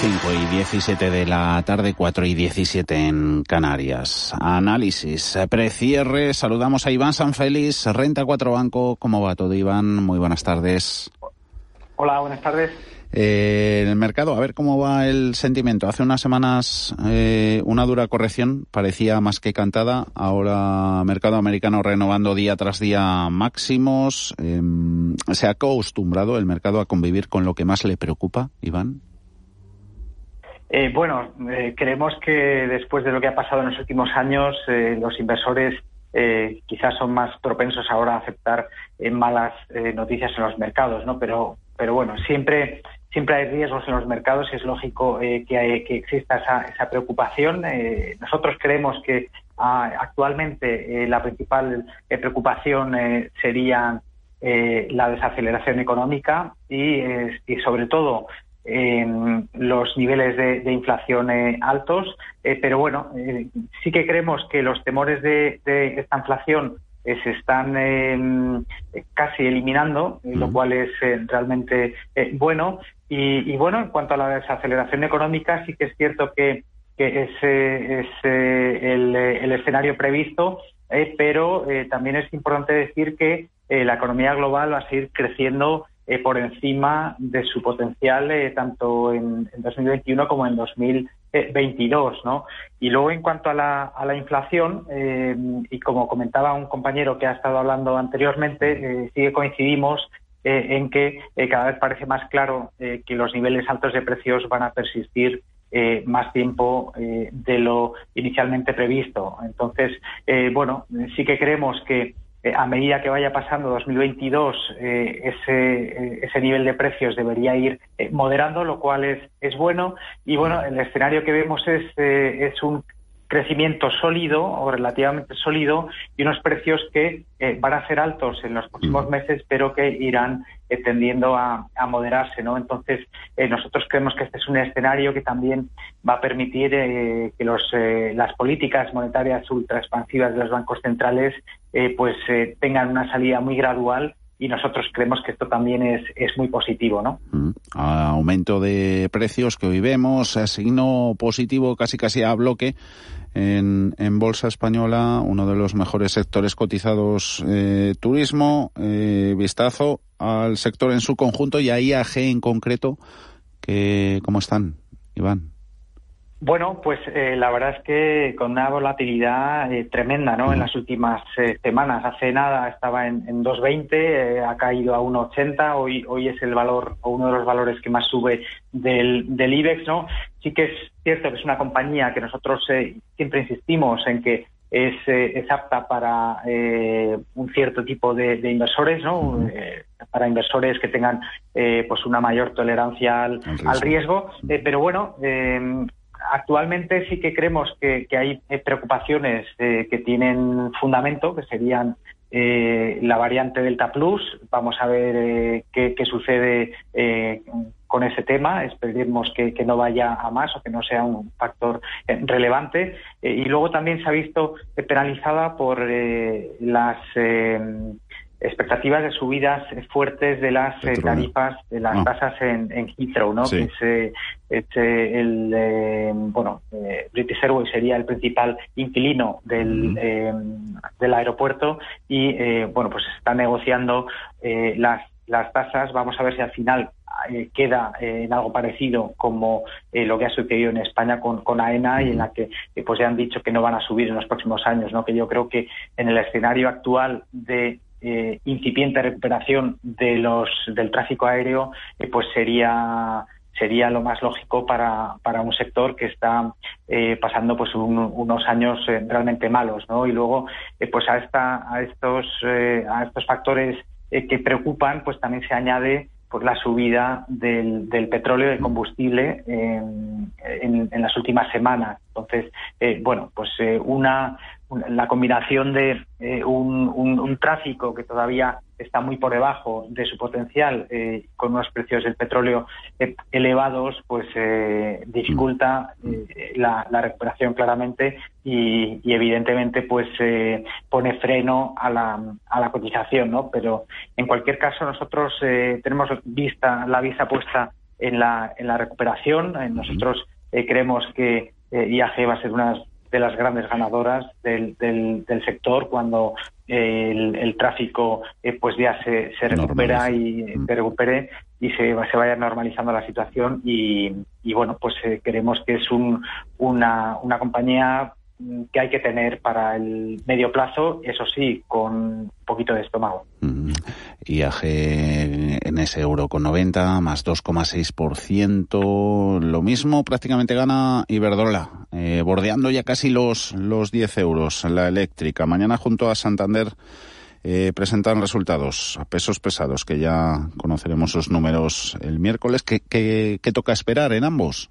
5 y 17 de la tarde, 4 y 17 en Canarias. Análisis, precierre, saludamos a Iván Sanfélix, Renta 4 Banco. ¿Cómo va todo, Iván? Muy buenas tardes. Hola, buenas tardes. Eh, el mercado, a ver cómo va el sentimiento. Hace unas semanas eh, una dura corrección parecía más que cantada. Ahora mercado americano renovando día tras día máximos. Eh, ¿Se ha acostumbrado el mercado a convivir con lo que más le preocupa, Iván? Eh, bueno, eh, creemos que después de lo que ha pasado en los últimos años, eh, los inversores eh, quizás son más propensos ahora a aceptar malas noticias en los mercados, ¿no? Pero, pero bueno, siempre, siempre hay riesgos en los mercados y es lógico que, hay- que exista esa, esa preocupación. Nosotros creemos que ah, actualmente la principal preocupación sería la desaceleración económica y, sobre todo los niveles de, de inflación eh, altos, eh, pero bueno, eh, sí que creemos que los temores de, de esta inflación se están eh, casi eliminando, lo cual es eh, realmente eh, bueno. Y, y bueno, en cuanto a la desaceleración económica, sí que es cierto que, que ese es el, el escenario previsto, pero también es importante decir que la economía global va a seguir creciendo eh, por encima de su potencial eh, tanto en, en 2021 como en 2022, ¿no? Y luego en cuanto a la, a la inflación, eh, y como comentaba un compañero que ha estado hablando anteriormente, sí que coincidimos en que cada vez parece más claro que los niveles altos de precios van a persistir más tiempo eh, de lo inicialmente previsto. Entonces, bueno, sí que creemos que eh, a medida que vaya pasando 2022, eh, ese, eh, ese nivel de precios debería ir moderando, lo cual es, es bueno. Y bueno, el escenario que vemos es, es un crecimiento sólido o relativamente sólido y unos precios que eh, van a ser altos en los próximos meses, pero que irán eh, tendiendo a, a moderarse, ¿no? Entonces, eh, nosotros creemos que este es un escenario que también va a permitir que los, eh, las políticas monetarias ultra expansivas de los bancos centrales eh, pues eh, tengan una salida muy gradual y nosotros creemos que esto también es, es muy positivo, ¿no? Mm. Aumento de precios que hoy vemos, eh, signo positivo casi casi a bloque en, en Bolsa Española, uno de los mejores sectores cotizados, eh, turismo, eh, vistazo al sector en su conjunto y a IAG en concreto, que, ¿cómo están, Iván? Bueno, pues eh, la verdad es que con una volatilidad eh, tremenda, ¿no? En las últimas eh, semanas. Hace nada estaba en, en 2.20, eh, ha caído a 1.80. Hoy, hoy es el valor o uno de los valores que más sube del, del IBEX, ¿no? Sí que es cierto que es una compañía que nosotros eh, siempre insistimos en que es, eh, es apta para eh, un cierto tipo de, de inversores, ¿no? Para inversores que tengan eh, pues una mayor tolerancia al, riesgo. al riesgo. Eh, pero bueno, eh, actualmente sí que creemos que, hay eh, preocupaciones eh, que tienen fundamento, que serían eh, la variante Delta Plus. Vamos a ver eh, qué, sucede eh, con ese tema. Esperemos que, que, no vaya a más o que no sea un factor eh, relevante. Y luego también se ha visto penalizada por las expectativas de subidas fuertes de las eh, tarifas, de las Ah. tasas en, en Heathrow, ¿no? Sí. Que es, es, eh, el, eh, bueno, eh, British Airways sería el principal inquilino del, eh, del aeropuerto y, eh, bueno, pues se están negociando eh, las, las tasas. Vamos a ver si al final queda en algo parecido como eh, lo que ha sucedido en España con, con AENA y en la que eh, pues ya han dicho que no van a subir en los próximos años, ¿no? Que yo creo que en el escenario actual de eh, incipiente recuperación de los del tráfico aéreo, eh, pues sería sería lo más lógico para, para un sector que está eh, pasando pues un- unos años eh, realmente malos, ¿no? Y luego pues a esta a estos a estos factores que preocupan, pues también se añade pues la subida del, del petróleo y combustible en, en, las últimas semanas. Entonces, bueno, pues una, la combinación de eh, un, un, tráfico que todavía está muy por debajo de su potencial, eh, con unos precios del petróleo eh, elevados, pues dificulta la, la, recuperación claramente y, y evidentemente pues pone freno a la, a la cotización, ¿no? Pero en cualquier caso nosotros tenemos vista la vista puesta en la, en la recuperación. Nosotros creemos que IAG va a ser una de las grandes ganadoras del, del, sector cuando el, tráfico eh, pues ya se, se recupera y mm. se recupere y se, se vaya normalizando la situación y, y bueno pues eh, creemos que es un, una, una compañía que hay que tener para el medio plazo, eso sí, con un poquito de estómago. Mm. IAG en ese euro con 90, más 2,6%. Lo mismo prácticamente gana Iberdrola, eh, bordeando ya casi los, los 10 euros la eléctrica. Mañana junto a Santander eh, presentan resultados a pesos pesados, que ya conoceremos sus números el miércoles. ¿Qué, qué, qué toca esperar en ambos?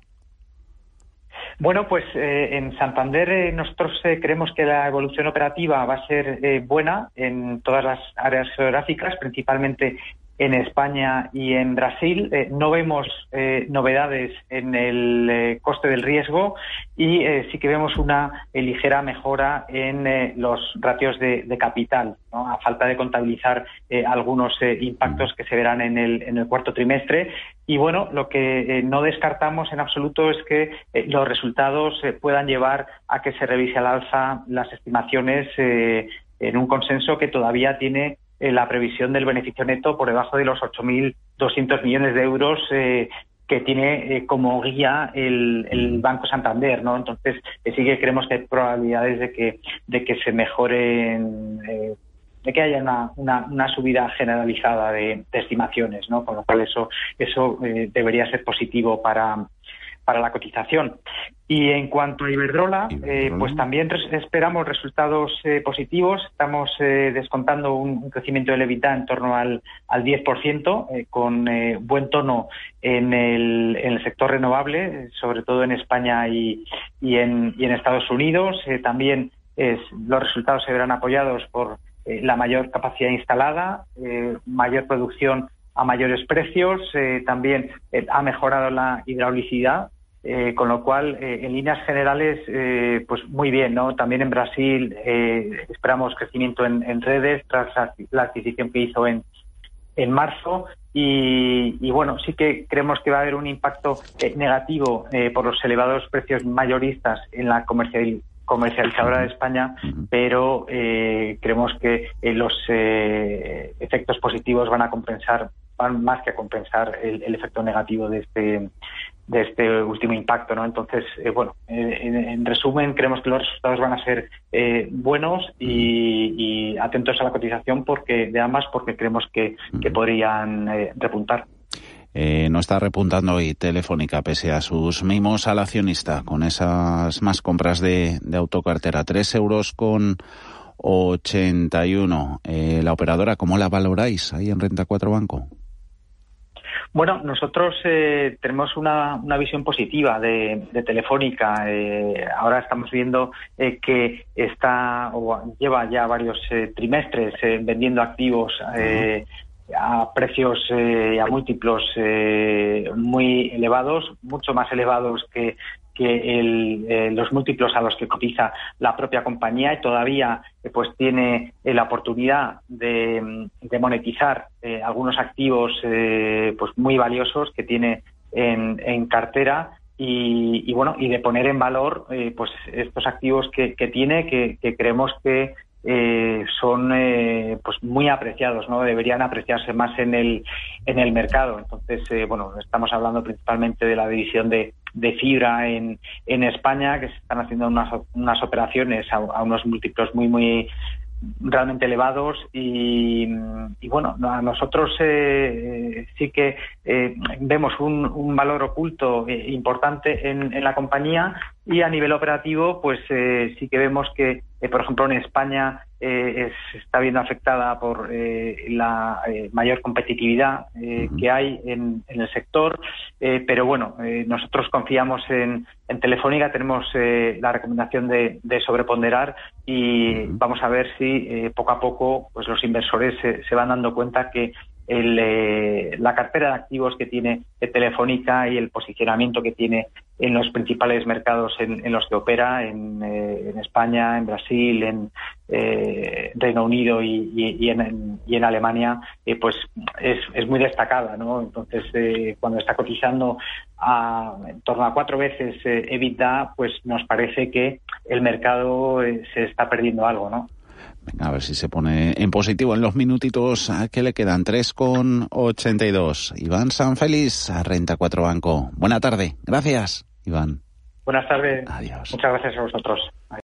Bueno, pues eh, en Santander eh, nosotros eh, creemos que la evolución operativa va a ser buena en todas las áreas geográficas, principalmente en España y en Brasil. Eh, no vemos eh, novedades en el eh, coste del riesgo y sí que vemos una ligera mejora en los ratios de, capital, a falta de contabilizar algunos impactos que se verán en el, en el cuarto trimestre. Y bueno, lo que no descartamos en absoluto es que los resultados puedan llevar a que se revise al alza las estimaciones en un consenso que todavía tiene eh, la previsión del beneficio neto por debajo de los 8.200 millones de euros eh, que tiene eh, como guía el, Banco Santander, ¿no? Entonces sí que creemos que hay probabilidades de que de que se mejoren, de que haya una, una, subida generalizada de, estimaciones, ¿no? Con lo cual eso eso debería ser positivo para para la cotización. Y en cuanto a Iberdrola, eh, pues también esperamos resultados eh, positivos. Estamos eh, descontando un, crecimiento del EBITDA en torno al, al 10%, con buen tono en el, en el, sector renovable, sobre todo en España y, y, en, y en, Estados Unidos. también los resultados se verán apoyados por la mayor capacidad instalada, mayor producción a mayores precios. también ha mejorado la hidraulicidad eh, con lo cual, eh, en líneas generales, eh, pues muy bien, ¿no? También en Brasil esperamos crecimiento en, redes tras la, adquisición que hizo en, en marzo y, bueno, sí que creemos que va a haber un impacto negativo por los elevados precios mayoristas en la comercializadora de España, pero creemos que los efectos positivos van a compensar, van más que a compensar el, el efecto negativo de este de este último impacto, ¿no? Entonces, eh, bueno, eh, en, resumen, creemos que los resultados van a ser eh, buenos y, atentos a la cotización porque de ambas, porque creemos que, podrían repuntar. no está repuntando hoy Telefónica pese a sus mimos al accionista con esas más compras de, de autocartera. Tres euros con 81. la operadora, ¿cómo la valoráis ahí en Renta 4 Banco? Bueno, nosotros eh, tenemos una, visión positiva de, Telefónica. Eh, ahora estamos viendo eh, que está o lleva ya varios trimestres vendiendo activos a precios y a múltiplos muy elevados, mucho más elevados que que el, los múltiplos a los que cotiza la propia compañía y todavía pues tiene la oportunidad de, monetizar eh, algunos activos eh, pues muy valiosos que tiene en, cartera y, bueno y de poner en valor eh, pues estos activos que, tiene que, creemos que son pues muy apreciados no deberían apreciarse más en el en el mercado. Entonces bueno estamos hablando principalmente de la división de, de fibra en, en España, que se están haciendo unas, unas operaciones a, unos múltiplos muy, muy realmente elevados y, bueno, a nosotros eh, sí que eh, vemos un, un, valor oculto eh, importante en, en, la compañía y a nivel operativo pues sí que vemos que, por ejemplo, en España se está viendo afectada por la mayor competitividad que hay en, el sector, pero bueno, nosotros confiamos en, Telefónica, tenemos la recomendación de, sobreponderar y vamos a ver si poco a poco pues los inversores se van dando cuenta que el, eh, la cartera de activos que tiene Telefónica y el posicionamiento que tiene en los principales mercados en, los que opera, en, eh, España, en Brasil, en eh, Reino Unido y, en, en, Alemania, pues es, es, muy destacada. ¿no? Entonces, cuando está cotizando en torno a cuatro veces EBITDA, pues nos parece que el mercado se está perdiendo algo. ¿no? A ver si se pone en positivo en los minutitos que le quedan. 3,82. Iván Sanfeliz, Renta 4 Banco. Buena tarde. Gracias, Iván. Buenas tardes. Adiós. Muchas gracias a vosotros.